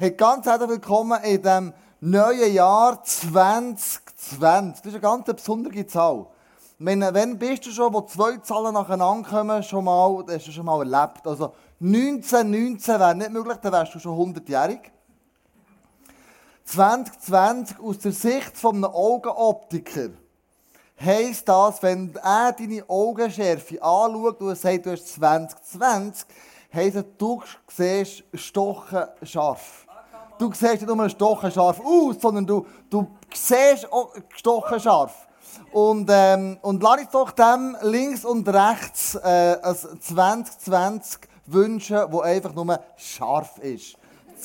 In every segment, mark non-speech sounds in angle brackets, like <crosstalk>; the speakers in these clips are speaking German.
Hey, ganz herzlich willkommen in diesem neuen Jahr 2020. Das ist eine ganz besondere Zahl. Meine, wenn bist du schon, wo zwei Zahlen nacheinander kommen, schon mal, das hast du schon mal erlebt. Also 1919 wäre nicht möglich, dann wärst du schon 100-jährig. 2020 aus der Sicht von einem Augenoptiker heisst das, wenn er deine Augenschärfe anschaut und sagt, du hast 2020, heisst das, du siehst stochen scharf. Du siehst nicht nur stochen scharf aus, sondern du, du siehst auch stochen scharf. Und, ähm, und lass uns doch dem links und rechts äh, ein 2020 wünschen, wo einfach nur scharf ist.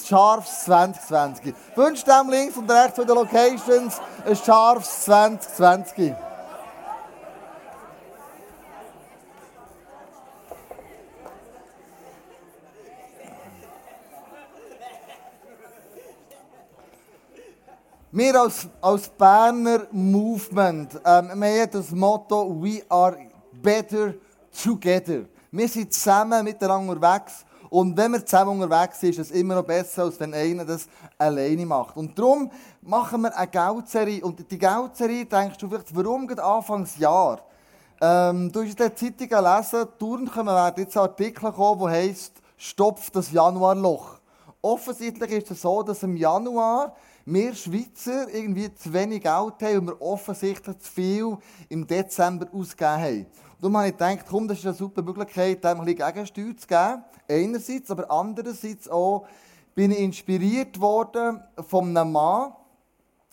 Scharfes 2020. Wünscht dem links und rechts von den Locations ein scharfes 2020. Wir als, als Berner Movement, ähm, wir haben das Motto «We are better together». Wir sind zusammen miteinander unterwegs und wenn wir zusammen unterwegs sind, ist es immer noch besser, als wenn einer das alleine macht. Und darum machen wir eine Geldserie. Und die Geldserie, denkst du vielleicht, warum geht Anfangsjahr? Ähm, du hast in der Zeitung gelesen, dauernd werden jetzt Artikel kommen, die heisst «Stopf das Januarloch». Offensichtlich ist es so, dass im Januar wir Schweizer irgendwie zu wenig Geld haben, weil wir offensichtlich zu viel im Dezember ausgegeben haben. Und darum habe ich gedacht, komm, das ist eine super Möglichkeit, dem ein bisschen Gegensteuer zu geben. Einerseits, aber andererseits auch bin ich inspiriert worden von einem Mann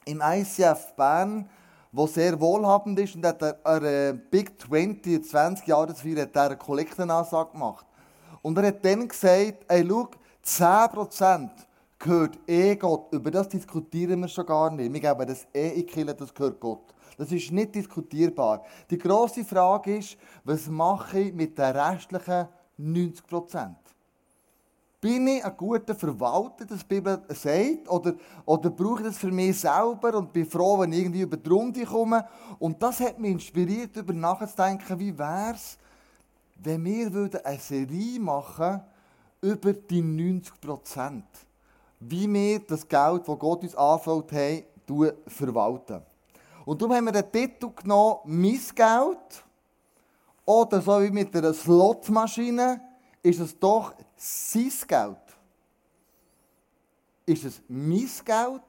im ICF Bern, der sehr wohlhabend ist und hat eine Big 20, 20 Jahre dafür, hat eine Kollektenansage gemacht. Und er hat dann gesagt, ey, schau, 10% gehört eh Gott. Über das diskutieren wir schon gar nicht. Wir geben das eh in die das gehört Gott. Das ist nicht diskutierbar. Die grosse Frage ist, was mache ich mit den restlichen 90 Prozent? Bin ich ein guter Verwalter, das die Bibel sagt? Oder, oder brauche ich das für mich selber und bin froh, wenn ich irgendwie über die Runde komme? Und das hat mich inspiriert, darüber nachzudenken, wie wäre es, wenn wir eine Serie machen über die 90 Prozent wie wir das Geld, das Gott uns anfällt haben, verwalten. Und darum haben wir den Titel genommen, «Mein Geld» oder so wie mit einer Slotmaschine, ist es doch sein Geld. Ist es mein Geld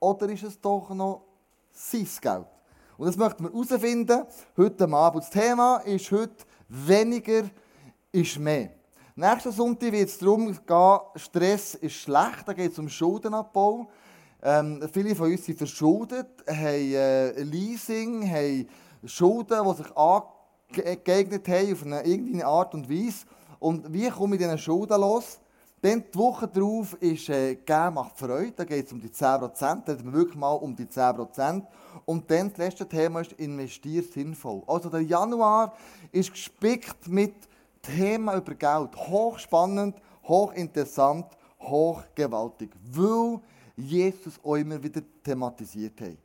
oder ist es doch noch sein Geld? Und das möchten wir herausfinden heute Abend. Das Thema ist heute «Weniger ist mehr». Nächsten Sonntag wird es darum gehen, Stress ist schlecht, da geht es um Schuldenabbau. Ähm, viele von uns sind verschuldet, haben äh, Leasing, haben Schulden, die sich angeeignet haben auf eine irgendeine Art und Weise. Und wie komme ich diesen Schulden los? Dann die Woche darauf ist äh, «Geben macht Freude», da geht es um die 10%, da reden wir wirklich mal um die 10%. Und dann das letzte Thema ist «Investier sinnvoll». Also der Januar ist gespickt mit Thema über Geld. Hochspannend, hochinteressant, hochgewaltig. Weil Jesus auch immer wieder thematisiert hat.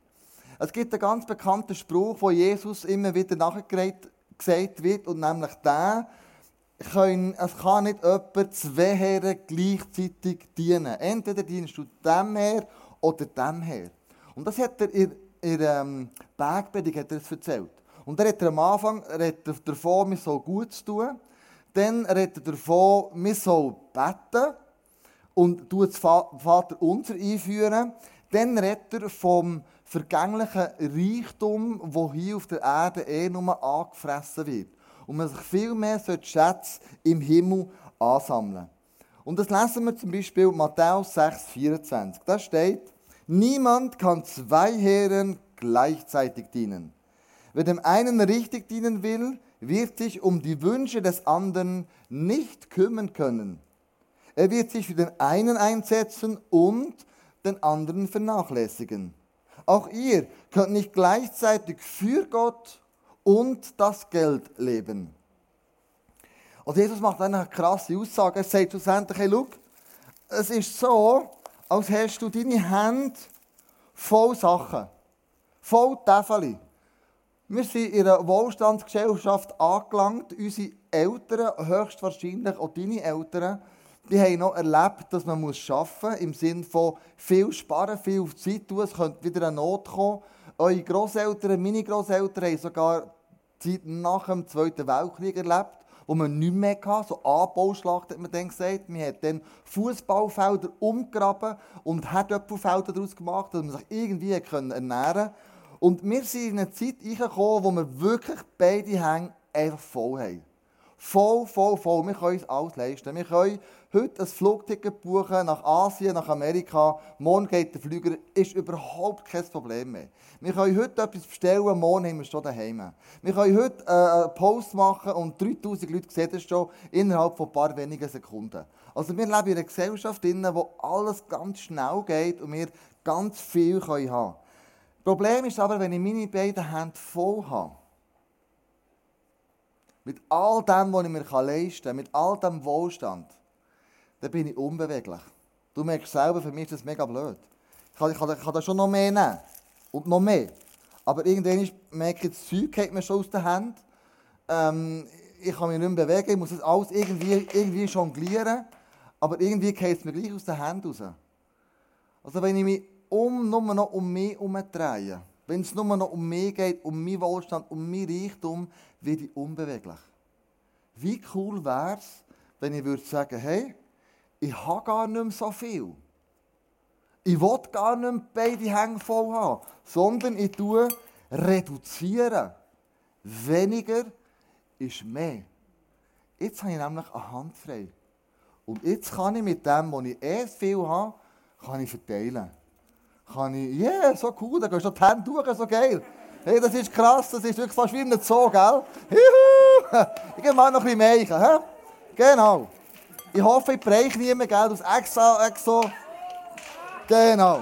Es gibt einen ganz bekannten Spruch, wo Jesus immer wieder nachgesagt wird, und nämlich der, es kann nicht jemand zwei Herren gleichzeitig dienen. Entweder dienst du dem her oder dem her. Und das hat er in, in ähm, Bergpredigt erzählt. Und er hat am Anfang davon, mir so gut zu tun. Dann redet er davon, wir sollen beten und tut das Vater unser einführen. Dann redet er vom vergänglichen Reichtum, wo hier auf der Erde eh nur angefressen wird. Und man sich viel mehr Schätze im Himmel ansammeln Und das lesen wir zum Beispiel Matthäus 6, 24. Da steht, niemand kann zwei Herren gleichzeitig dienen. Wer dem einen richtig dienen will, wird sich um die Wünsche des anderen nicht kümmern können. Er wird sich für den einen einsetzen und den anderen vernachlässigen. Auch ihr könnt nicht gleichzeitig für Gott und das Geld leben. Und Jesus macht eine krasse Aussage. Er sagt schlussendlich, hey, look, es ist so, als hast du deine Hände voll Sachen, voll Täfeli. Wir sind in einer Wohlstandsgesellschaft angelangt. Unsere Eltern, höchstwahrscheinlich auch deine Eltern, Die haben noch erlebt, dass man muss arbeiten muss, im Sinne von viel sparen, viel auf Zeit tun, es könnte wieder eine Not kommen. Eure Großeltern, meine Großeltern haben sogar die Zeit nach dem Zweiten Weltkrieg erlebt, wo man nichts mehr hatte, so Anbauschlacht hat man dann gesagt. Man hat dann Fußballfelder umgraben und Herdöpfelfelder daraus gemacht, dass man sich irgendwie ernähren konnte. Und wir sind in eine Zeit reingekommen, wo wir wirklich beide Hänge einfach voll haben. Voll, voll, voll. Wir können uns alles leisten. Wir können heute ein Flugticket buchen nach Asien, nach Amerika. Morgen geht der Flüger, ist überhaupt kein Problem mehr. Wir können heute etwas bestellen, morgen haben wir es schon daheim. Wir können heute äh, einen Post machen und 3000 Leute sehen das schon innerhalb von ein paar wenigen Sekunden. Also wir leben in einer Gesellschaft, wo alles ganz schnell geht und wir ganz viel haben können. Problem ist aber, wenn ich meine beiden Hände voll habe, mit all dem, was ich mir leisten kann, mit all dem Wohlstand, dann bin ich unbeweglich. Du merkst selber, für mich ist das mega blöd. Ich kann, ich kann, ich kann da schon noch mehr nehmen. Und noch mehr. Aber irgendwann merke ich, das Zeug geht mir schon aus den Händen. Ähm, ich kann mich nicht mehr bewegen, ich muss das alles irgendwie, irgendwie jonglieren. Aber irgendwie geht es mir gleich aus den Händen raus. Also wenn ich mich um, nur noch um mich herumdrehe, wenn es nur noch um mich geht, um meinen Wohlstand, um mein Reichtum, werde ich unbeweglich. Wie cool wäre es, wenn ich würde sagen, hey, ich habe gar nicht mehr so viel. Ich will gar nicht mehr beide Hänge voll haben, sondern ich tue reduzieren. Weniger ist mehr. Jetzt habe ich nämlich eine Hand frei. Und jetzt kann ich mit dem, was ich eh viel habe, kann ich verteilen kann ich, yeah, so cool, da gehst du die Hände durch, so geil. Hey, das ist krass, das ist wirklich fast wie ein Zoo, gell? Juhu! Ich gehe mal noch ein bisschen mehr? Genau. Ich hoffe, ich breche niemand, gell? Hast extra, exo. Genau.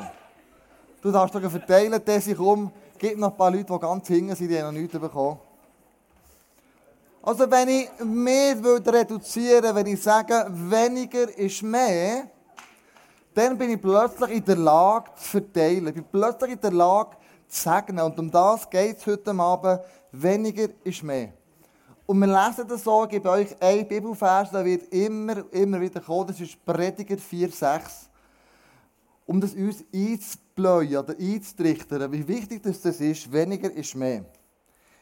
Du darfst doch verteilen, Tessi, komm. Es gibt noch ein paar Leute, die ganz hinten sind, die noch nichts bekommen. Also wenn ich mehr reduzieren würde, wenn ich sage, weniger ist mehr, dann bin ich plötzlich in der Lage zu verteilen. Ich bin plötzlich in der Lage zu segnen. Und um das geht es heute Abend. Weniger ist mehr. Und wir lesen das so, ich gebe euch einen Bibelvers, der wird immer, immer wieder kommen. Das ist Prediger 4,6. Um das uns einzubläuen oder einzutrichtern, wie wichtig das ist, weniger ist mehr.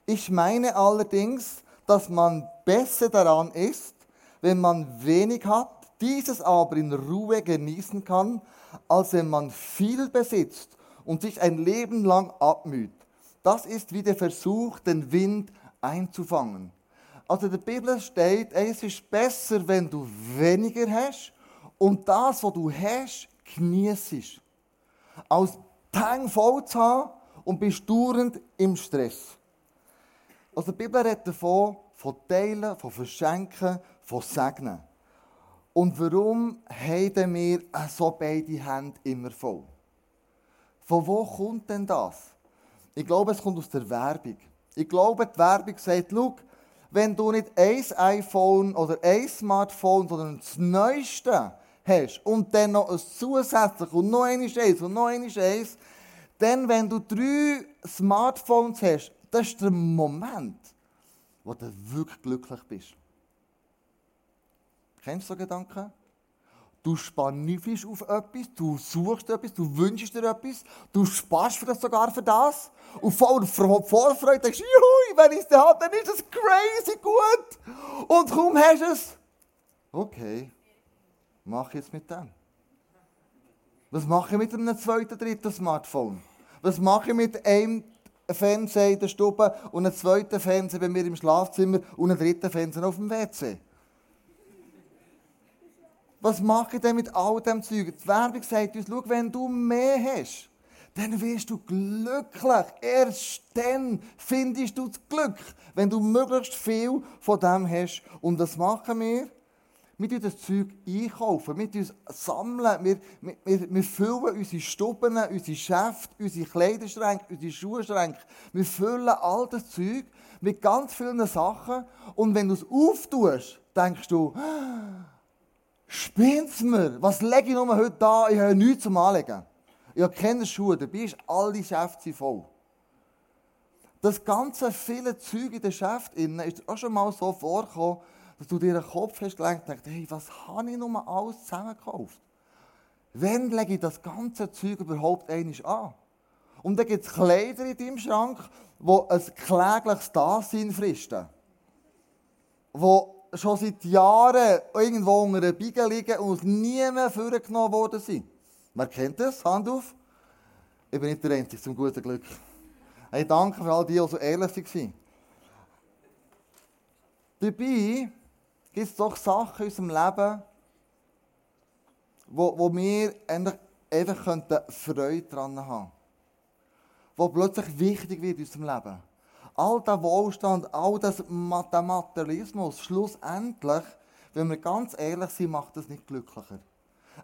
Ich meine allerdings, dass man besser daran ist, wenn man wenig hat dieses aber in Ruhe genießen kann, als wenn man viel besitzt und sich ein Leben lang abmüht. Das ist wie der Versuch, den Wind einzufangen. Also in der Bibel steht, es ist besser, wenn du weniger hast und das, was du hast, genießt. Als Tang voll zu haben und bist dauernd im Stress. Also die Bibel redet davon, von Teilen, von Verschenken, von Segnen. Und warum haben wir so beide Hände immer voll? Von wo kommt denn das? Ich glaube, es kommt aus der Werbung. Ich glaube, die Werbung sagt, schau, wenn du nicht ein iPhone oder ein Smartphone, sondern das Neueste hast und dann noch ein zusätzliches und noch eines eins und noch eines eins, dann, wenn du drei Smartphones hast, das ist der Moment, wo du wirklich glücklich bist. Kennst du so Gedanken? Du spannifst auf etwas, du suchst etwas, du wünschst dir etwas, du sparst vielleicht sogar für das. Und voll Vorfreude denkst, juhu, wenn ich es habe, dann ist es crazy gut. Und kaum hast du es. Okay, mach jetzt mit dem. Was mache ich mit einem zweiten, dritten Smartphone? Was mache ich mit einem Fernseher in der Stube und einem zweiten Fernseher bei mir im Schlafzimmer und einem dritten Fernseher auf dem WC? Was mache ich denn mit all dem Zeug? Die Werbung sagt uns, schau, wenn du mehr hast, dann wirst du glücklich. Erst dann findest du das Glück, wenn du möglichst viel von dem hast. Und das machen wir. Wir kaufen das Zeug einkaufen, wir sammeln, wir, wir, wir füllen unsere Stuben, unsere Schäfte, unsere Kleiderschränke, unsere Schuhschränke. Wir füllen all das Zeug mit ganz vielen Sachen. Und wenn du es auftust, denkst du, Spinnt's mir? Was lege ich nur heute da? Ich habe nichts zum Anlegen. Ich habe keine Schuhe, dabei ist alle Schäfte voll. Das ganze viele Zeug in den Schäften ist auch schon mal so vorgekommen, dass du dir den Kopf hast gelenkt und denkst, hey, was habe ich nur alles zusammengekauft? Wann lege ich das ganze Zeug überhaupt einmal an? Und dann gibt es Kleider in deinem Schrank, die ein klägliches Dasein fristen. Die schon seit Jahren irgendwo unter einer Biege liegen und nie mehr vorgenommen worden sind. Wer kennt das? Hand auf. Ich bin nicht der Einzige, zum guten Glück. Hey, danke für all die, die so ehrlich waren. Dabei gibt es doch Sachen in unserem Leben, wo, wo wir einfach Freude daran haben könnten. Wo plötzlich wichtig wird in unserem Leben. All der Wohlstand, all das Materialismus, schlussendlich, wenn wir ganz ehrlich sind, macht das nicht glücklicher.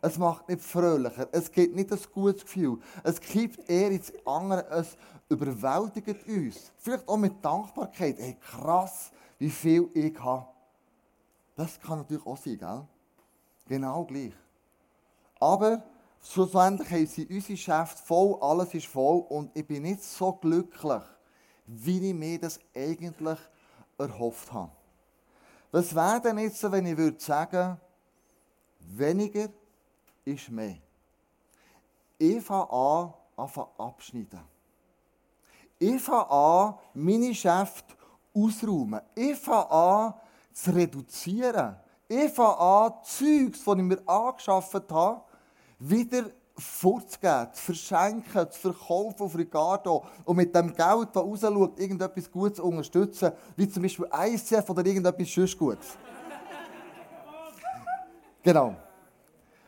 Es macht nicht fröhlicher. Es gibt nicht ein gutes Gefühl. Es gibt eher ins andere. Es überwältigt uns. Vielleicht auch mit Dankbarkeit. Hey, krass, wie viel ich habe. Das kann natürlich auch sein, gell? Genau gleich. Aber schlussendlich haben sie unsere Geschäfte voll, alles ist voll und ich bin nicht so glücklich, wie ich mir das eigentlich erhofft habe. Was wäre denn jetzt, wenn ich würde sagen, weniger ist mehr? Ich fange an, anfangen abschneiden. Ich fange an, meine Geschäfte auszuräumen. Ich fange an, zu reduzieren. Ich fange an, Zeugs, die ich mir angeschafft habe, wieder vorzugeben, zu verschenken, zu verkaufen auf Ricardo und mit dem Geld, das rausschaut, irgendetwas Gutes zu unterstützen, wie zum Beispiel ICF oder irgendetwas sonst Gutes. genau.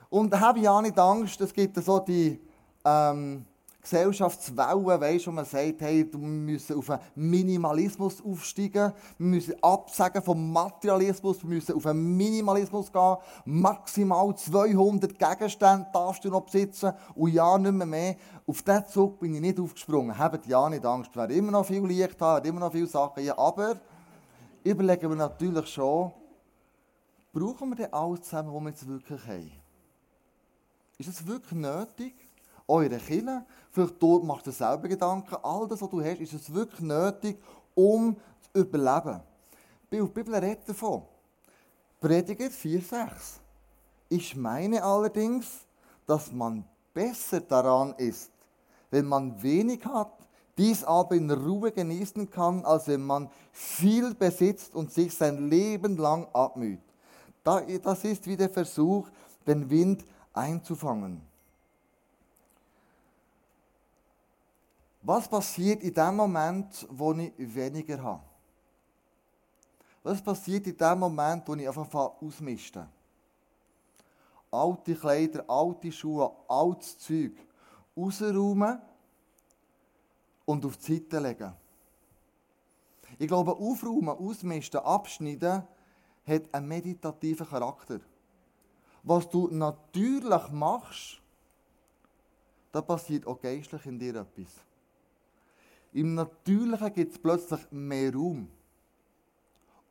Und habe auch nicht Angst, es gibt so die ähm, Gesellschaftswellen, weißt, wo man sagt, hey, wir müssen auf einen Minimalismus aufsteigen, wir müssen absagen vom Materialismus, wir müssen auf einen Minimalismus gehen, maximal 200 Gegenstände darfst du noch besitzen und ja, nicht mehr mehr. Auf diesen Zug bin ich nicht aufgesprungen. Habt ja nicht Angst, wir werden immer noch viel Licht haben, immer noch viele Sachen hier, aber überlegen wir natürlich schon, brauchen wir denn alles zusammen, was wir jetzt wirklich haben? Ist das wirklich nötig? Eure Kinder. Vielleicht machst du dir selber Gedanken. All das, was du hast, ist es wirklich nötig, um zu überleben. Die Bibel redet davon. Prediger 4,6. Ich meine allerdings, dass man besser daran ist, wenn man wenig hat, dies aber in Ruhe genießen kann, als wenn man viel besitzt und sich sein Leben lang abmüht. Das ist wie der Versuch, den Wind einzufangen. Was passiert in dem Moment, wo ich weniger habe? Was passiert in dem Moment, wo ich einfach ausmiste? Alte Kleider, alte Schuhe, altes Zeug rausräumen und auf die Seite legen. Ich glaube, aufräumen, ausmisten, abschneiden hat einen meditativen Charakter. Was du natürlich machst, da passiert auch geistlich in dir etwas. Im Natürlichen gibt es plötzlich mehr Raum.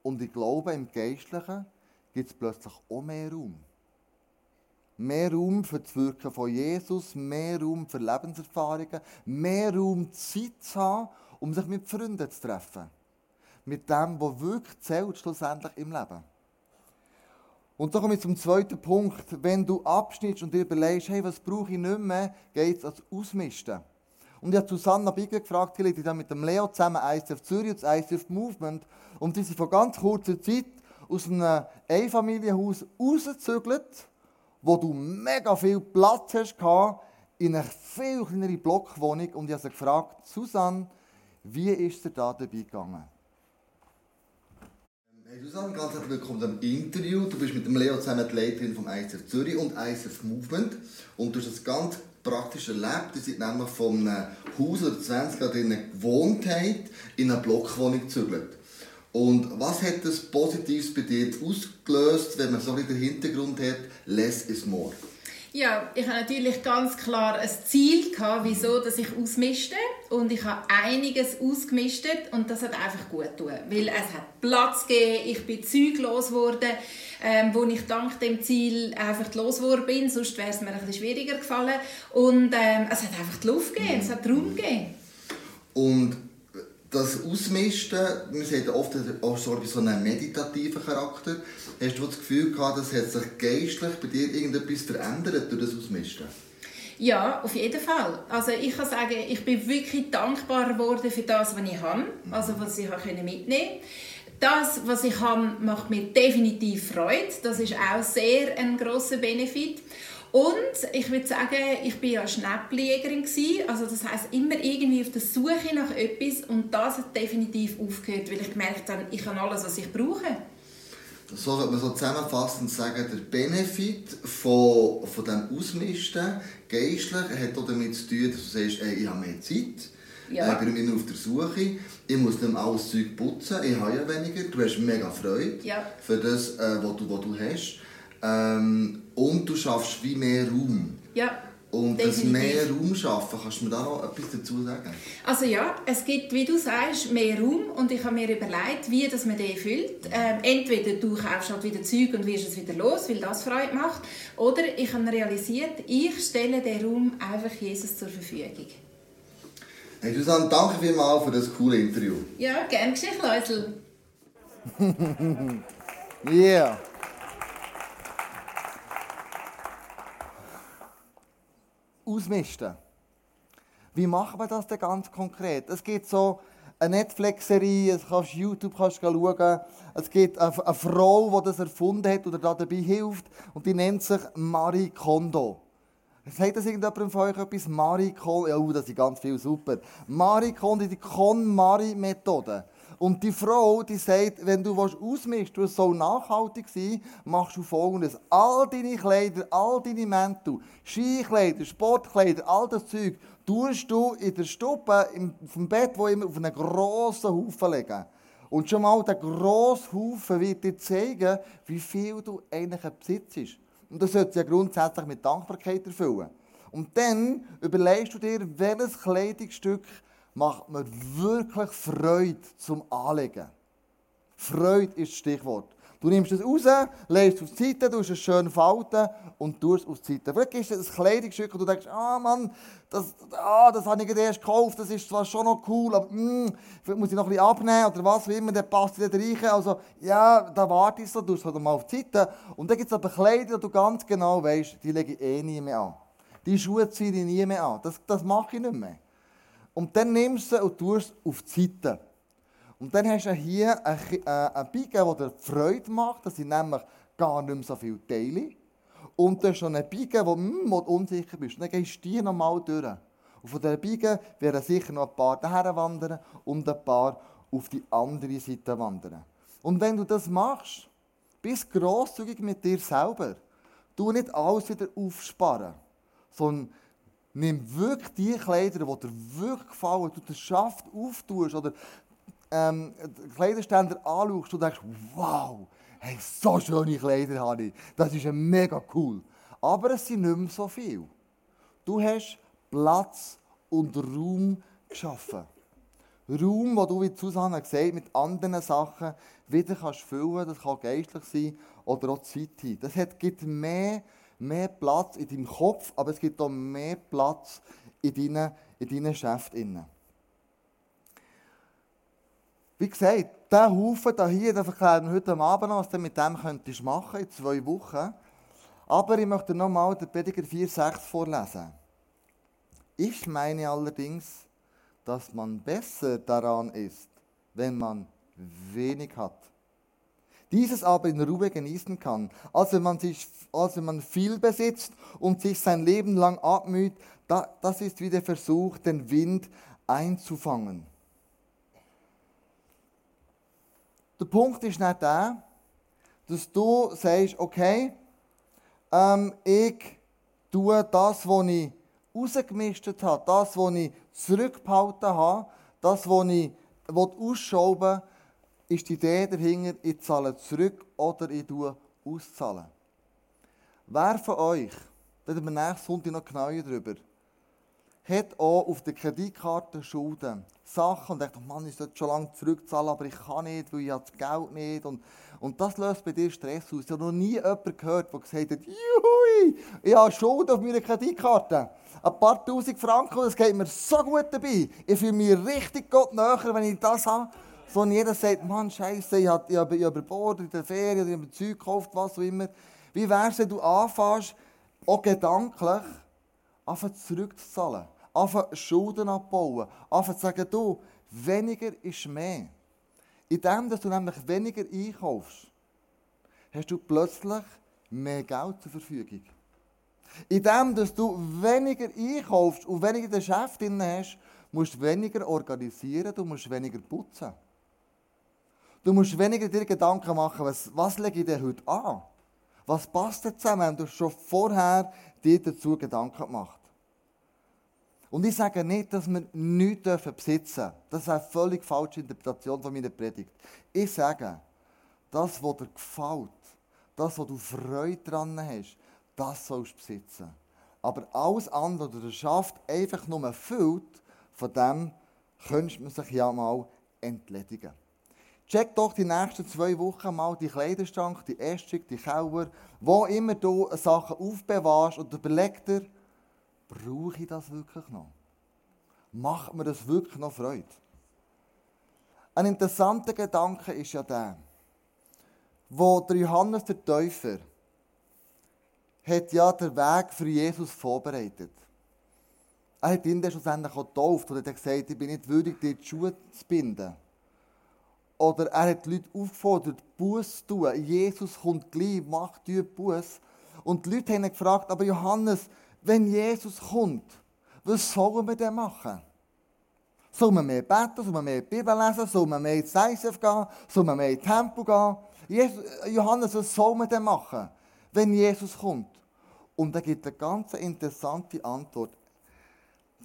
Und ich glaube, im Geistlichen gibt es plötzlich auch mehr Raum. Mehr Raum für das Wirken von Jesus, mehr Raum für Lebenserfahrungen, mehr Raum Zeit zu haben, um sich mit Freunden zu treffen. Mit dem, was wirklich zählt schlussendlich im Leben. Und da komme ich zum zweiten Punkt. Wenn du abschnittst und dir überlegst, hey, was brauche ich nicht mehr, geht es als Ausmisten. Und ich habe Susanna Bigger gefragt, die dann mit dem Leo zusammen ICF Zürich und ICF Movement. Und die sind vor ganz kurzer Zeit aus einem Einfamilienhaus rausgezügelt, wo du mega viel Platz hast in eine viel kleinere Blockwohnung. Und ich habe sie gefragt, Susanne, wie ist dir da dabei gegangen? Hey Susanne, ganz herzlich willkommen zum Interview. Du bist mit dem Leo zusammen die Leiterin vom ICF Zürich und ICF Movement. Und du hast das ganz praktisch erlebt. Ihr seid nämlich von einem Haus oder 20 Jahre drinnen gewohnt habt, in eine Blockwohnung gezügelt. Und was hat das Positives bei dir ausgelöst, wenn man so den Hintergrund hat, less is more? Ja, ich habe natürlich ganz klar ein Ziel gehabt, wieso dass ich ausmischte. Und ich habe einiges ausgemistet und das hat einfach gut getan, weil es hat Platz gegeben, ich bin zeuglos geworden, ähm, wo ich dank dem Ziel einfach losgeworden bin, sonst wäre es mir ein bisschen schwieriger gefallen. Und ähm, es hat einfach die Luft gegeben, es hat Raum gegeben. Und das Ausmisten, wir sagen oft auch so einen meditativen Charakter. Hast du das Gefühl gehabt, dass hat sich geistlich bei dir irgendetwas verändert durch das Ausmisten? Ja, auf jeden Fall. Also ich kann sagen, ich bin wirklich dankbar geworden für das, was ich habe, also was ich mitnehmen konnte. Das, was ich habe, macht mir definitiv Freude. Das ist auch sehr ein großer Benefit. Und ich würde sagen, ich war ja Schnäppeljägerin also das heißt immer irgendwie auf der Suche nach etwas und das hat definitiv aufgehört, weil ich gemerkt habe, ich habe alles, was ich brauche. So sollte man so zusammenfassend sagen, der Benefit von, von diesem Ausmisten geistlich hat auch damit zu tun, dass du sagst, ey, ich habe mehr Zeit, ja. ich bin immer auf der Suche, ich muss nicht alles Zeug putzen, ich habe ja weniger, du hast mega Freude ja. für das, äh, was, du, was du hast. Ähm, und du schaffst wie mehr Raum. Ja. Und Definitiv. das mehr Raum schaffen, kannst du mir da noch etwas dazu sagen? Also ja, es gibt, wie du sagst, mehr Raum und ich habe mir überlegt, wie das man den füllt. Ähm, entweder du kaufst halt wieder Zeug und wirst es wieder los, weil das Freude macht, oder ich habe realisiert, ich stelle den Raum einfach Jesus zur Verfügung. Hey Susanne, danke vielmals für das coole Interview. Ja, gerne geschehen, Leusel. <laughs> yeah. Ausmisten. Wie machen wir das denn ganz konkret? Es gibt so eine Netflix-Serie, auf YouTube kannst schauen. Es gibt eine, eine Frau, die das erfunden hat oder da dabei hilft und die nennt sich Marie Kondo. Sagt das irgendjemand von euch etwas? Marie Kondo? Ja, oh, das ist ganz viel super. Marie Kondo, die Kon-Marie-Methode. Und die Frau, die sagt, wenn du ausmischen willst, du soll nachhaltig sein, machst du folgendes. All deine Kleider, all deine Mäntel, Skikleider, Sportkleider, all das Zeug, tust du in der Stube, auf dem Bett, wo immer auf einen grossen Haufen legen. Und schon mal der grosse Haufen wird dir zeigen, wie viel du eigentlich besitzt. Und das sollte ja grundsätzlich mit Dankbarkeit erfüllen. Und dann überlegst du dir, welches Kleidungsstück macht mir wirklich Freude zum Anlegen. Freude ist das Stichwort. Du nimmst es raus, legst es auf die Seite, tust es schön falten und tust es auf die Seite. Vielleicht ist es ein Kleidungsstück und du denkst, ah Mann, das, ah, das habe ich erst gekauft, das ist zwar schon noch cool, aber mm, vielleicht muss ich noch ein bisschen abnehmen oder was wie immer, der passt nicht rein. Also ja, da warte ich so, tust es halt mal auf die Seite. Und dann gibt es aber Kleider, die du ganz genau weißt, die lege ich eh nie mehr an. Die Schuhe ziehe ich nie mehr an. Das, das mache ich nicht mehr. Und dann nimmst du sie und tust es auf die Seite. Und dann hast du hier eine, äh, eine Biege, die dir Freude macht. Das sind nämlich gar nicht mehr so viele Teile. Und dann du eine Biege, wo, mm, wo du unsicher bist. Dann gehst du die nochmal durch. Und von dieser Biege werden sicher noch ein paar daher wandern und ein paar auf die andere Seite wandern. Und wenn du das machst, bist grosszügig mit dir selber. Du nicht alles wieder aufsparen, sondern Nimm wirklich die Kleider, die dir wirklich gefallen, du den Schaft auftust oder ähm, Kleiderständer anschaust und denkst, wow, hey, so schöne Kleider habe ich. Das ist mega cool. Aber es sind nicht mehr so viel. Du hast Platz und Raum geschaffen. Raum, wo du, wie Susanne gesagt mit anderen Sachen wieder kannst füllen kannst. Das kann geistlich sein oder auch Zeit Das hat, gibt mehr mehr Platz in deinem Kopf, aber es gibt auch mehr Platz in deinen, in deinen Geschäften. Wie gesagt, dieser Haufen hier, den verklären wir heute Abend noch, was du mit dem könntest machen in zwei Wochen. Aber ich möchte nochmal den Prediger 4,6 vorlesen. Ich meine allerdings, dass man besser daran ist, wenn man wenig hat dieses aber in Ruhe genießen kann, als wenn man, sich, als wenn man viel besitzt und sich sein Leben lang abmüht, da, das ist wie der Versuch, den Wind einzufangen. Der Punkt ist nicht der, dass du sagst, okay, ähm, ich tue das, was ich rausgemistet habe, das, was ich zurückgehalten habe, das, was ich ausschauben will, ist die Idee dahinter, ich zahle zurück oder ich tue auszahlen. Wer von euch, da reden wir nächsten Sonntag noch genauer darüber, hat auch auf der Kreditkarte Schulden. Sachen und denkt, Mann, ich sollte schon lange zurückzahlen, aber ich kann nicht, weil ich das Geld nicht. Und, und das löst bei dir Stress aus. Ich habe noch nie jemanden gehört, der gesagt hat, Juhui, ich habe Schulden auf meiner Kreditkarte. Ein paar tausend Franken, das geht mir so gut dabei. Ich fühle mich richtig Gott näher, wenn ich das habe. So und jeder sagt, Mann, Scheiße, ich habe, habe überbordet in der Ferien, ich habe Zeug gekauft, was auch immer. Wie wär's, wenn du anfängst, auch gedanklich, anfangen zurückzuzahlen, anfangen Schulden abbauen, anfangen zu sagen, du, weniger ist mehr. In dem, dass du nämlich weniger einkaufst, hast du plötzlich mehr Geld zur Verfügung. In dem, dass du weniger einkaufst und weniger Geschäft drin hast, musst du weniger organisieren, du musst weniger putzen. Du musst weniger dir Gedanken machen, was, was lege ich denn heute an? Was passt denn zusammen, wenn du schon vorher dir dazu Gedanken gemacht Und ich sage nicht, dass wir nichts besitzen dürfen. Das ist eine völlig falsche Interpretation von meiner Predigt. Ich sage, das, was dir gefällt, das, was du Freude daran hast, das sollst du besitzen. Aber alles andere, was du schafft, einfach nur füllt, von dem könnte man sich ja mal entledigen. Check doch die nächsten zwei Wochen mal die Kleiderstank, die Essstück, die Keller, wo immer du Sachen aufbewahrst und überleg dir, brauche ich das wirklich noch? Macht mir das wirklich noch Freude? Ein interessanter Gedanke ist ja der, wo der Johannes der Täufer hat ja den Weg für Jesus vorbereitet. Er hat ihn dann schlussendlich getauft und hat gesagt, ich bin nicht würdig, dir die Schuhe zu binden. Oder er hat die Leute aufgefordert, Buß zu tun. Jesus kommt gleich, macht dir Buß. Und die Leute haben gefragt, aber Johannes, wenn Jesus kommt, was sollen wir denn machen? Sollen wir mehr beten, sollen wir mehr Bibel lesen, sollen wir mehr ins ISF gehen, sollen wir mehr ins Tempo gehen? Jesus, Johannes, was sollen wir denn machen, wenn Jesus kommt? Und er gibt eine ganz interessante Antwort.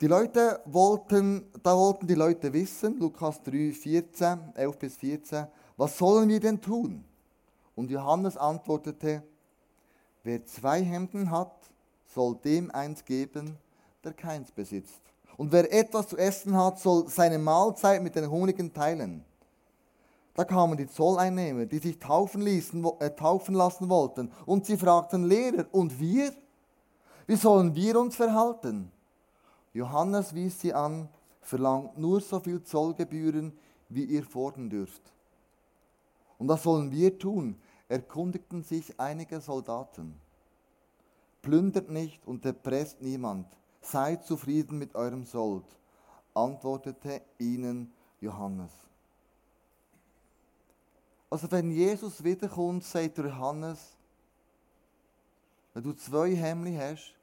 Die Leute wollten, da wollten die Leute wissen, Lukas 3, 14, 11 bis 14, was sollen wir denn tun? Und Johannes antwortete, wer zwei Hemden hat, soll dem eins geben, der keins besitzt. Und wer etwas zu essen hat, soll seine Mahlzeit mit den Hungrigen teilen. Da kamen die Zolleinnehmer, die sich taufen, ließen, äh, taufen lassen wollten, und sie fragten Lehrer, und wir? Wie sollen wir uns verhalten? Johannes wies sie an, verlangt nur so viel Zollgebühren, wie ihr fordern dürft. Und was sollen wir tun? erkundigten sich einige Soldaten. Plündert nicht und erpresst niemand. Seid zufrieden mit eurem Sold, antwortete ihnen Johannes. Also wenn Jesus wiederkommt, sagt Johannes, wenn du zwei Hemmli hast,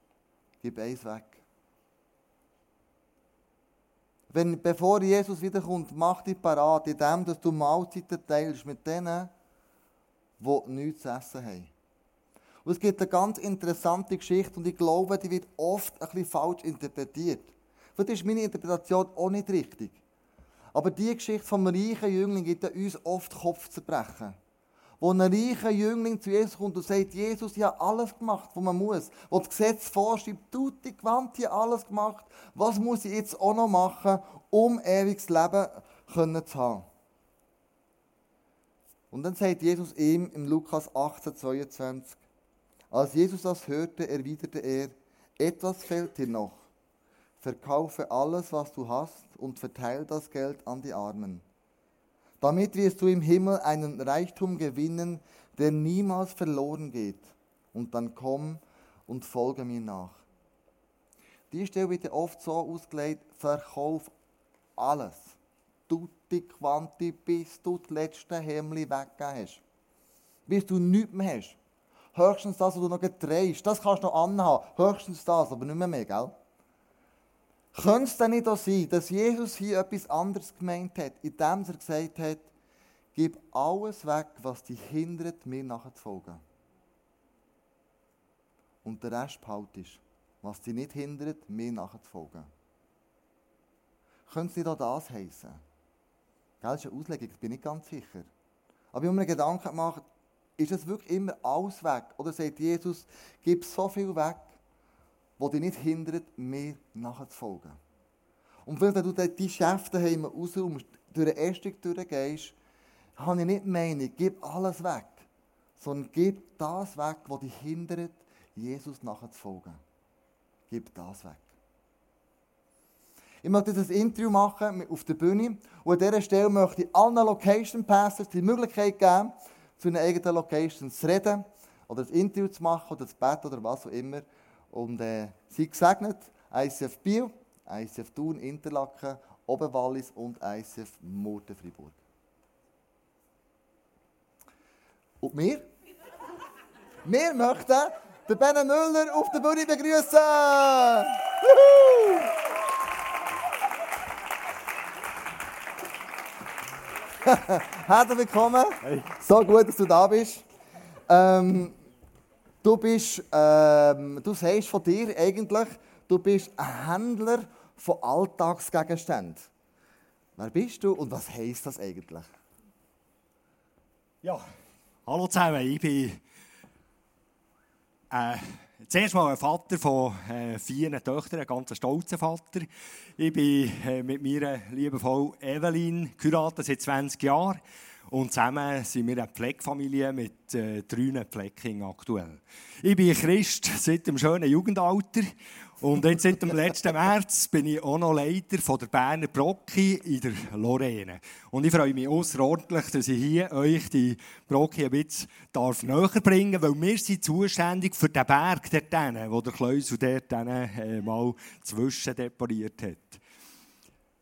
gib eins weg. Wenn, bevor Jesus wiederkommt, mach dich parat, indem dass du Mahlzeiten teilst mit denen, die nichts zu essen haben. Und es gibt eine ganz interessante Geschichte und ich glaube, die wird oft ein bisschen falsch interpretiert. Vielleicht ist meine Interpretation auch nicht richtig. Aber die Geschichte vom reichen Jüngling gibt uns oft Kopf zu brechen wo ein reicher Jüngling zu Jesus kommt und sagt, Jesus, ich habe alles gemacht, was man muss. Wo das Gesetz vorschreibt, tut die Gewand, ich alles gemacht. Was muss ich jetzt auch noch machen, um ewiges Leben zu haben? Und dann sagt Jesus ihm im Lukas 18, 22, als Jesus das hörte, erwiderte er, etwas fehlt dir noch. Verkaufe alles, was du hast und verteile das Geld an die Armen damit wirst du im Himmel einen Reichtum gewinnen, der niemals verloren geht. Und dann komm und folge mir nach. Die Stelle wird oft so ausgelegt, verkauf alles. Tutti quanti, bis du das letzte Hemli weggegeben hast. Bis du nichts mehr hast. Höchstens das, was du noch getreist. Das kannst du noch anhaben. Höchstens das, aber nicht mehr, mehr gell? Könnte es denn nicht auch sein, dass Jesus hier etwas anderes gemeint hat, indem er gesagt hat, gib alles weg, was dich hindert, mir nachzufolgen. Und der Rest behaltest, was dich nicht hindert, mir nachzufolgen. Könnte es nicht auch das heißen? Das ist eine Auslegung, ich bin nicht ganz sicher. Aber wenn man mir Gedanken gemacht, ist es wirklich immer alles weg? Oder sagt Jesus, gib so viel weg, die dich nicht hindert, mir nachzufolgen. Und wenn du diese Schäfte heim und durch den Estig durchgehst, habe ich nicht meine, gib alles weg, sondern gib das weg, was dich hindert, Jesus nachzufolgen. Gib das weg. Ich möchte jetzt ein Interview machen auf der Bühne und an dieser Stelle möchte ich allen Location Passers die Möglichkeit geben, zu einer eigenen Location zu reden oder ein Interview zu machen oder zu beten oder was auch immer. Und äh, sie gesegnet, ICF Biel, ICF Thun, Interlaken, Oberwallis und ICF Murten, Fribourg. Und wir? <laughs> wir möchten den Ben Müller auf der Bühne begrüßen. <laughs> Herzlich willkommen. Hey. So gut, dass du da bist. Ähm, du bist, ähm, du sagst von dir eigentlich, du bist ein Händler von Alltagsgegenständen. Wer bist du und was heisst das eigentlich? Ja, hallo zusammen, ich bin äh, zuerst mal ein Vater von äh, vier Töchtern, ein ganz stolzer Vater. Ich bin äh, mit meiner lieben Frau Evelyn geheiratet seit 20 Jahren. Und zusammen sind wir eine Pflegefamilie mit äh, drei Pflegekindern aktuell. Ich bin Christ seit dem schönen Jugendalter und jetzt seit dem letzten März bin ich auch noch Leiter von der Berner Brocki in der Lorraine. Und ich freue mich außerordentlich, dass ich hier euch die Brocki ein bisschen darf näher bringen darf, weil wir sind zuständig für den Berg dort hinten, wo der Kleusel dort äh, mal zwischen deponiert hat.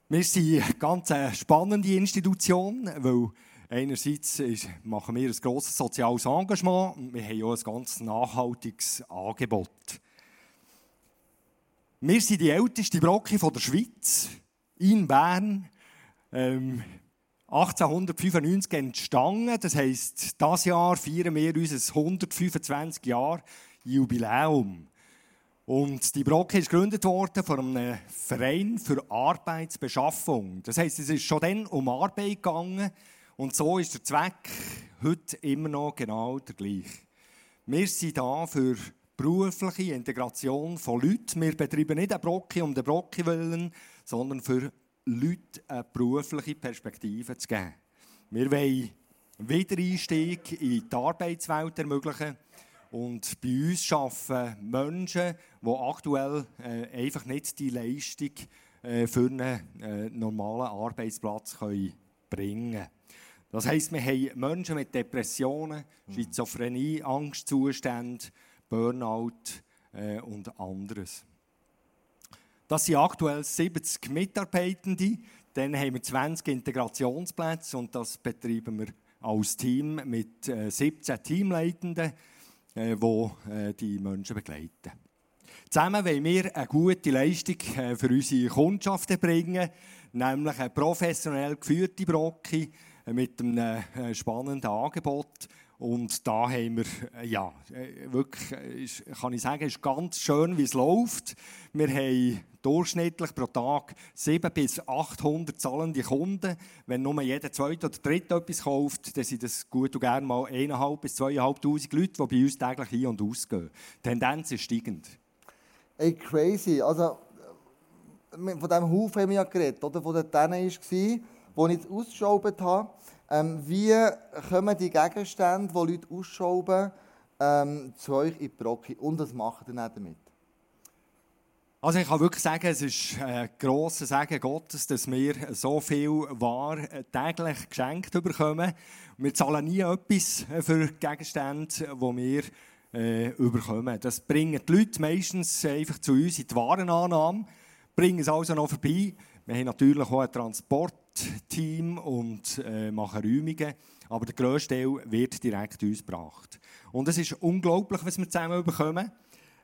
Wir sind eine ganz spannende Institution, weil einerseits machen wir ein grosses soziales Engagement und wir haben auch ein ganz nachhaltiges Angebot. Wir sind die älteste Brocke der Schweiz, in Bern. Ähm, 1895 entstanden. Das heisst, dieses Jahr feiern wir unser 125 Jahre Jubiläum. Und die Brocke ist gegründet worden von einem Verein für Arbeitsbeschaffung. Das heisst, es ist schon dann um Arbeit gegangen. Und so ist der Zweck heute immer noch genau der gleiche. Wir sind da für berufliche Integration von Leuten. Wir betreiben nicht eine Brocke um den Brocke willen, sondern für Leute eine berufliche Perspektive zu geben. Wir wollen Wiedereinstieg in die Arbeitswelt ermöglichen. Und bei uns arbeiten Menschen, die aktuell äh, einfach nicht die Leistung äh, für einen äh, normalen Arbeitsplatz können bringen können. Das heisst, wir haben Menschen mit Depressionen, Schizophrenie, Angstzustände, Burnout äh, und anderes. Das sind aktuell 70 Mitarbeitende. Dann haben wir 20 Integrationsplätze und das betreiben wir als Team mit äh, 17 Teamleitenden, äh, die äh, die Menschen begleiten. Zusammen wollen wir eine gute Leistung äh, für unsere Kundschaft bringen, nämlich eine professionell geführte Brocke äh, mit einem äh, spannenden Angebot und da haben wir, äh, ja, äh, wirklich, kann ich sagen, ist ganz schön, wie es läuft. Wir haben durchschnittlich pro Tag 700 bis 800 zahlende Kunden. Wenn nur jeder zweite oder dritte etwas kauft, dann sind das gut und gerne mal 1'500 bis 2'500 Leute, die bei uns täglich ein- und ausgehen. Die Tendenz ist steigend. Ey, crazy. Also, von diesem Haufen haben wir ja geredet, oder? Von denen war, wo ich ausgeschraubt habe. Ähm, wie kommen die Gegenstände, die Leute ausschrauben, ähm, zu euch in die Brocke? Und was macht ihr damit? Also ich kann wirklich sagen, es ist ein grosser Segen Gottes, dass wir so viel Ware täglich geschenkt bekommen. Wir zahlen nie etwas für Gegenstände, die wir äh, bekommen. Das bringen die Leute meistens einfach zu uns in die Warenannahme, bringen es also noch vorbei. Wir haben natürlich auch ein Transportteam und äh, machen Räumungen, aber der grösste Teil wird direkt uns gebracht. Und es ist unglaublich, was wir zusammen bekommen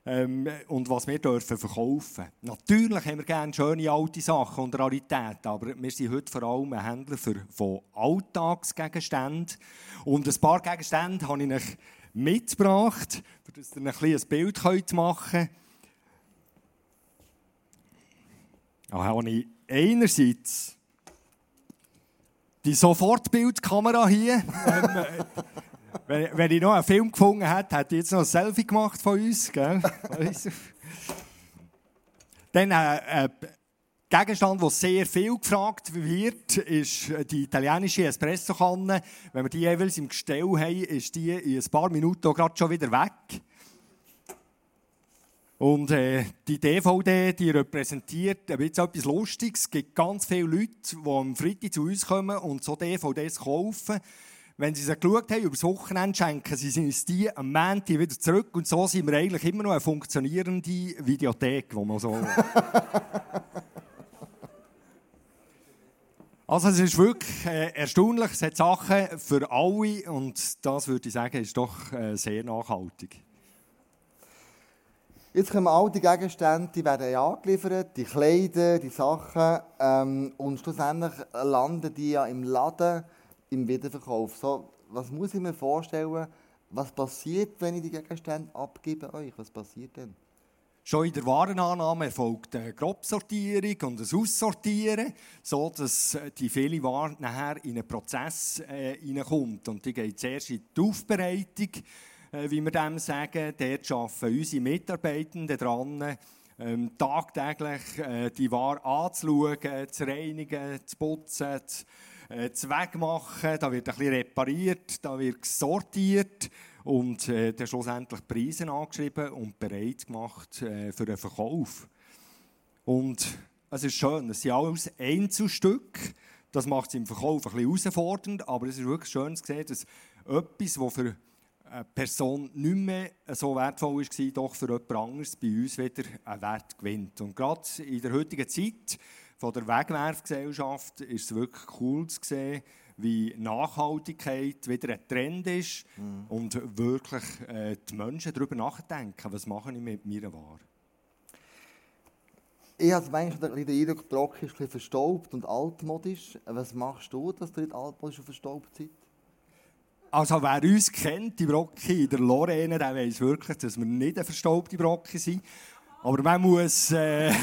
ähm, und was wir dürfen verkaufen. Natürlich haben wir gerne schöne alte Sachen und Raritäten, aber wir sind heute vor allem ein Händler für, von Alltagsgegenständen. Und ein paar Gegenstände habe ich euch mitgebracht, damit ihr ein, ein Bild machen könnt. Da habe ich einerseits die Sofortbildkamera hier. <laughs> wenn, wenn, ich noch einen Film gefunden hätte, hätte ich jetzt noch ein Selfie gemacht von uns. Gell? Dann äh, äh, Gegenstand, der sehr viel gefragt wird, ist die italienische Espresso-Kanne. Wenn wir die jeweils im Gestell haben, ist die in ein paar Minuten gerade schon wieder weg. Und äh, die DVD, die repräsentiert ein bisschen etwas Lustiges. Es gibt ganz viele Leute, die am Freitag zu uns kommen und so DVDs kaufen. Wenn sie sie geschaut haben, über das Wochenende schenken sie uns die am Montag wieder zurück. Und so sind wir eigentlich immer noch eine funktionierende Videothek, wo man so... <laughs> Also es ist wirklich äh, erstaunlich, es hat Sachen für alle und das würde ich sagen, ist doch äh, sehr nachhaltig. Jetzt kommen all die Gegenstände, die werden angeliefert, die Kleider, die Sachen ähm, und schlussendlich landen die ja im Laden im Wiederverkauf. So, was muss ich mir vorstellen, was passiert, wenn ich die Gegenstände abgebe euch? Was passiert denn? Schon in der Warenannahme erfolgt eine Grobsortierung und ein Aussortieren, so dass die viele Ware nachher in einen Prozess äh, hineinkommt. Und die geht zuerst in die Aufbereitung, äh, wie wir dem sagen. Dort arbeiten unsere Mitarbeitenden dran, ähm, tagtäglich äh, die Ware anzuschauen, zu reinigen, zu putzen, zu, äh, zu wegmachen. Da wird ein bisschen repariert, da wird sortiert und äh, dann schlussendlich Preise angeschrieben und bereit gemacht äh, für den Verkauf. Und es ist schön, es sind alles Einzelstücke. Das macht es im Verkauf ein bisschen herausfordernd, aber es ist wirklich schön zu sehen, dass etwas, das für eine Person nicht mehr so wertvoll war, doch für jemand anderes bei uns wieder einen Wert gewinnt. Und gerade in der heutigen Zeit von der Wegwerfgesellschaft ist es wirklich cool zu sehen, wie Nachhaltigkeit wieder ein Trend ist mhm. und wirklich äh, die Menschen darüber nachdenken, was mache ich mit meiner Ware. Ich habe manchmal den Eindruck, die Rock ist ein bisschen verstaubt und altmodisch. Was machst du, dass du nicht altmodisch und verstaubt seid? Also wer uns kennt, die Brocki in der Lorraine, der weiß wirklich, dass wir nicht eine verstaubte Brocki sind. Aber man muss... Äh, <laughs>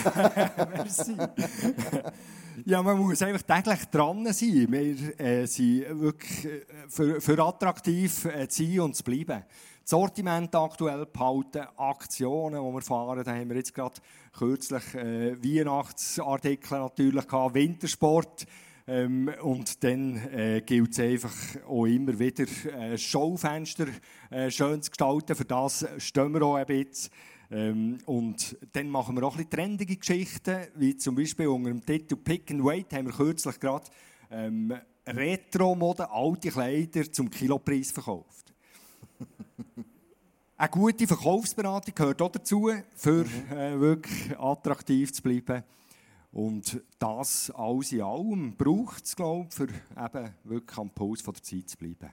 Ja, man muss einfach täglich dran sein. Wir äh, sind wirklich äh, für, für attraktiv äh, zu sein und zu bleiben. Das Sortiment aktuell behalten, Aktionen, die wir fahren. Da haben wir jetzt gerade kürzlich äh, Weihnachtsartikel natürlich gehabt, Wintersport. Ähm, und dann äh, gilt es einfach auch immer wieder, äh, Schaufenster äh, schön zu gestalten. Für das stehen wir auch ein bisschen. Ähm, und dann machen wir auch ein bisschen trendige Geschichten, wie zum Beispiel unter dem Titel Pick and Wait haben wir kürzlich gerade ähm, Retro-Mode, alte Kleider zum Kilopreis verkauft. <laughs> Eine gute Verkaufsberatung gehört auch dazu, für äh, wirklich attraktiv zu bleiben. Und das alles in allem braucht es, glaube ich, für eben wirklich am Puls der Zeit zu bleiben.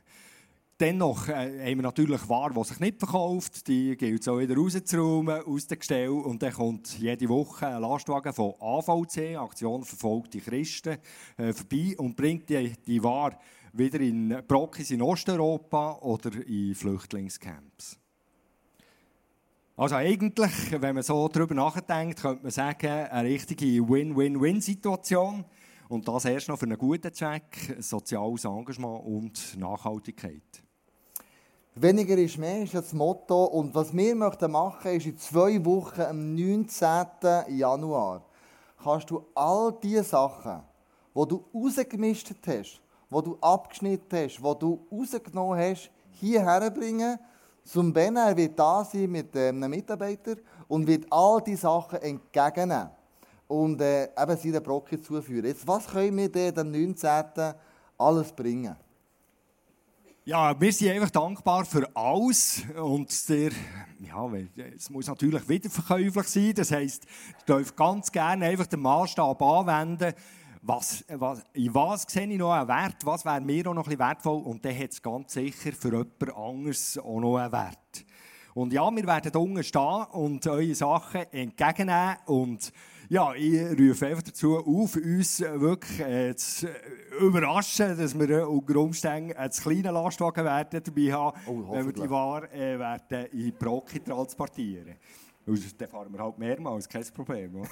Dennoch äh, haben wir natürlich Ware, die sich nicht verkauft. Die gilt es auch wieder rauszuräumen aus dem Gestell. Und dann kommt jede Woche ein Lastwagen von AVC, Aktion Verfolgte Christen, äh, vorbei und bringt die, die Ware wieder in Brockis in Osteuropa oder in Flüchtlingscamps. Also eigentlich, wenn man so darüber nachdenkt, könnte man sagen, eine richtige Win-Win-Win-Situation. Und das erst noch für einen guten Zweck, soziales Engagement und Nachhaltigkeit. Weniger ist mehr ist das Motto. Und was wir möchten machen, ist in zwei Wochen, am 19. Januar, kannst du all diese Sachen, die du rausgemischt hast, die du abgeschnitten hast, die du rausgenommen hast, hierher bringen. Zum Ben, er wird da sein mit einem Mitarbeiter und wird all diese Sachen entgegennehmen und äh, eben seine Brocken zuführen. Jetzt, was können wir denn am 19. alles bringen? Ja, wir sind einfach dankbar für alles und der, ja, es muss natürlich wiederverkäuflich sein. Das heisst, ich darf ganz gerne einfach den Maßstab anwenden. Was, was, in was sehe ich noch einen Wert? Was wäre mir auch noch ein bisschen wertvoll? Und dann hat es ganz sicher für jemand anderes auch noch einen Wert. Und ja, wir werden unten stehen und eure Sachen entgegennehmen und ja, ich rufe einfach dazu auf, uns wirklich äh, zu überraschen, dass wir äh, unter Umständen einen kleinen Lastwagen werden dabei haben, oh, wenn wir die Ware äh, werden in Brocki transportieren. Und dann fahren wir halt mehrmals, kein Problem.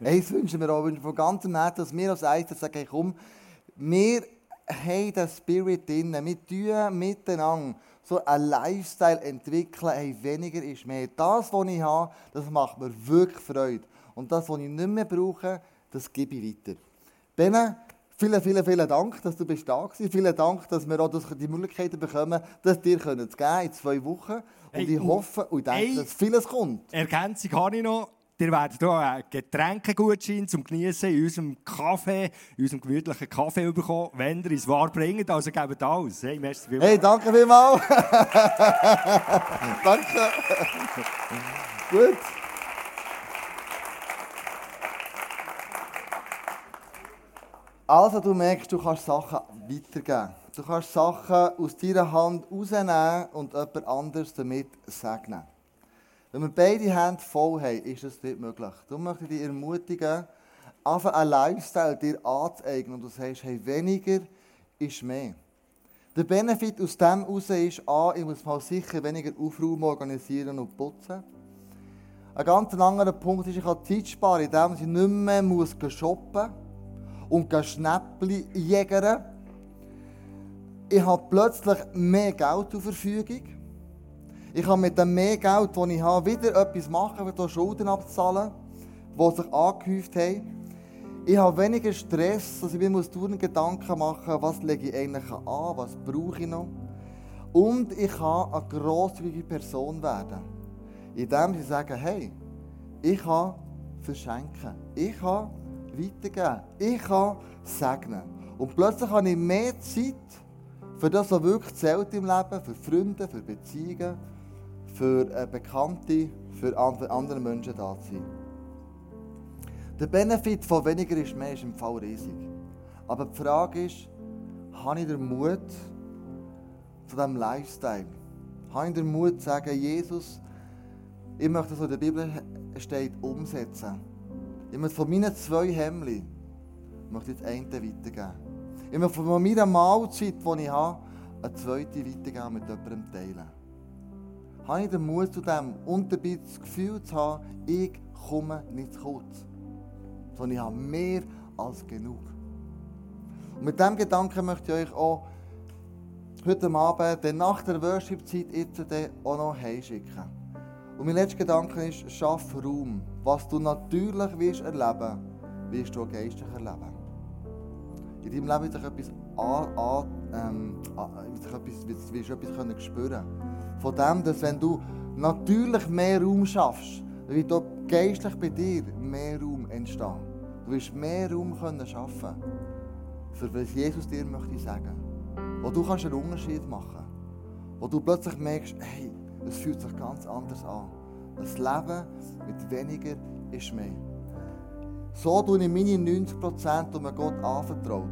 das <laughs> wünschen wir auch von ganzem Herzen, dass wir als Eiter sagen, komm, wir haben den Spirit drin, wir tun miteinander so einen Lifestyle entwickeln, hey, weniger ist mehr. Das, was ich habe, das macht mir wirklich Freude. Und das, was ich nicht mehr brauche, das gebe ich weiter. Bene, vielen, vielen, vielen Dank, dass du bist da warst. Vielen Dank, dass wir auch die Möglichkeit bekommen, das dir zu geben in zwei Wochen. Und ich hoffe und denke, dass vieles kommt. Ergänzung habe ich noch. Ihr werdet hier einen Getränkegutschein zum Genießen in unserem Kaffee, in unserem gemütlichen Kaffee bekommen, wenn ihr es wahr bringt. Also gebt alles. Hey, merci vielmals. Hey, danke vielmals. <laughs> danke. Gut. Also, du merkst, du kannst Sachen weitergeben. Du kannst Sachen aus deiner Hand rausnehmen und jemand anderes damit segnen. Wenn wir beide Hände voll haben, ist das nicht möglich. Du möchte ich dich ermutigen, einfach einen Lifestyle dir anzueignen und du sagst, hey, weniger ist mehr. Der Benefit aus dem heraus ist, A, ich muss mal sicher weniger Aufräumen organisieren und putzen. Ein ganz anderer Punkt ist, ich kann Zeit sparen, indem ich nicht mehr muss shoppen und Schnäppchen jägern. Ich habe plötzlich mehr Geld zur Verfügung. Ich kann mit dem mehr Geld, das ich habe, wieder etwas machen, wieder Schulden abzahlen, die sich angehäuft haben. Ich habe weniger Stress, also ich muss dauernd Gedanken machen, was lege ich eigentlich an, was brauche ich noch. Und ich kann eine grosszügige Person werden, indem sie sagen, hey, ich kann verschenken, ich kann weitergeben, ich kann segnen. Und plötzlich habe ich mehr Zeit für das, was wirklich zählt im Leben, für Freunde, für Beziehungen, für äh, Bekannte, für an- für andere Menschen da zu sein. Der Benefit von weniger ist mehr ist im Fall riesig. Aber die Frage ist, habe ich den Mut zu diesem Lifestyle? Habe ich den Mut zu sagen, Jesus, ich möchte das, was in der Bibel steht, umsetzen. Ich möchte von meinen zwei Hemden möchte ich das eine weitergeben. Ich möchte von meiner Mahlzeit, die ich habe, eine zweite weitergeben mit jemandem teilen. Habe ich den Mut zu dem und dabei das Gefühl zu haben, ich komme nicht zu kurz. Sondern ich habe mehr als genug. Und mit diesem Gedanken möchte ich euch auch heute Abend, dann nach der Worship-Zeit, jetzt auch noch heimschicken. Und mein letzter Gedanke ist, schaff Raum. Was du natürlich wirst erleben, wirst du auch geistlich erleben. In deinem Leben wird sich etwas, an, an, ähm, an, sich etwas, wirst, wirst etwas können spüren Von dem, dass wenn du natürlich mehr Raum schaffst, wird auch geistlich bei dir mehr Raum entstehen. Du wirst mehr Raum können schaffen für was Jesus dir möchte sagen. Wo du kannst einen Unterschied machen. Wo du plötzlich merkst, hey, es fühlt sich ganz anders an. Das Leben mit weniger ist mehr. So tue ich meine 90%, die mir Gott anvertraut,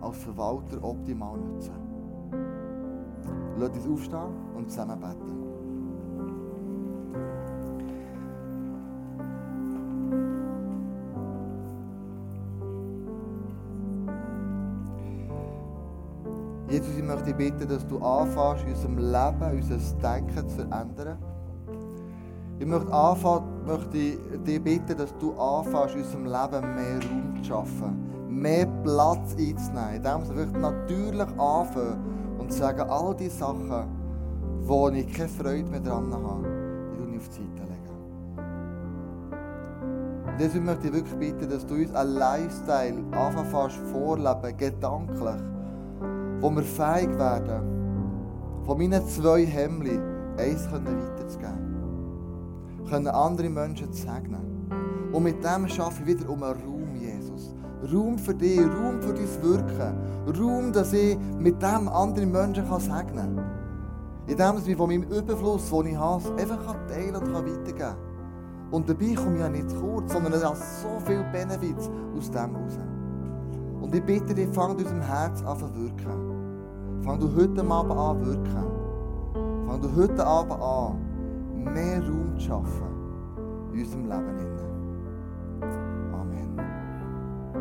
als Verwalter optimal nutzen. Lass uns aufstehen und zusammen beten. Jesus, ich möchte dich bitten, dass du anfängst, in unserem Leben, unser Denken zu verändern. Ich möchte, anfangen, möchte dich bitten, dass du anfängst, in unserem Leben mehr Raum zu schaffen, mehr Platz einzunehmen, indem wir wirklich natürlich anfangen und sagen, all die Sachen, wo ich keine Freude mehr dran habe, die tue ich auf die Seite legen. Und deswegen möchte ich wirklich bitten, dass du uns einen Lifestyle anfängst vorleben, gedanklich, wo wir fähig werden, von meinen zwei Hemden eins weiterzugeben. Können andere Menschen segnen. Und mit dem schaffe ich wieder um einen Raum, Jesus. Raum für dich, Raum für dein Wirken. Raum, dass ich mit dem andere Menschen kann segnen kann. Indem ich von meinem Überfluss, den ich habe, einfach teilen und weitergeben kann. Und dabei komme ich ja nicht zu kurz, sondern es hat so viele Benefits aus dem heraus. Und ich bitte dich, fang in unserem Herz an zu wirken. Fang du heute Abend an zu wirken. Fang du heute Abend an, mehr Raum zu schaffen in unserem Leben.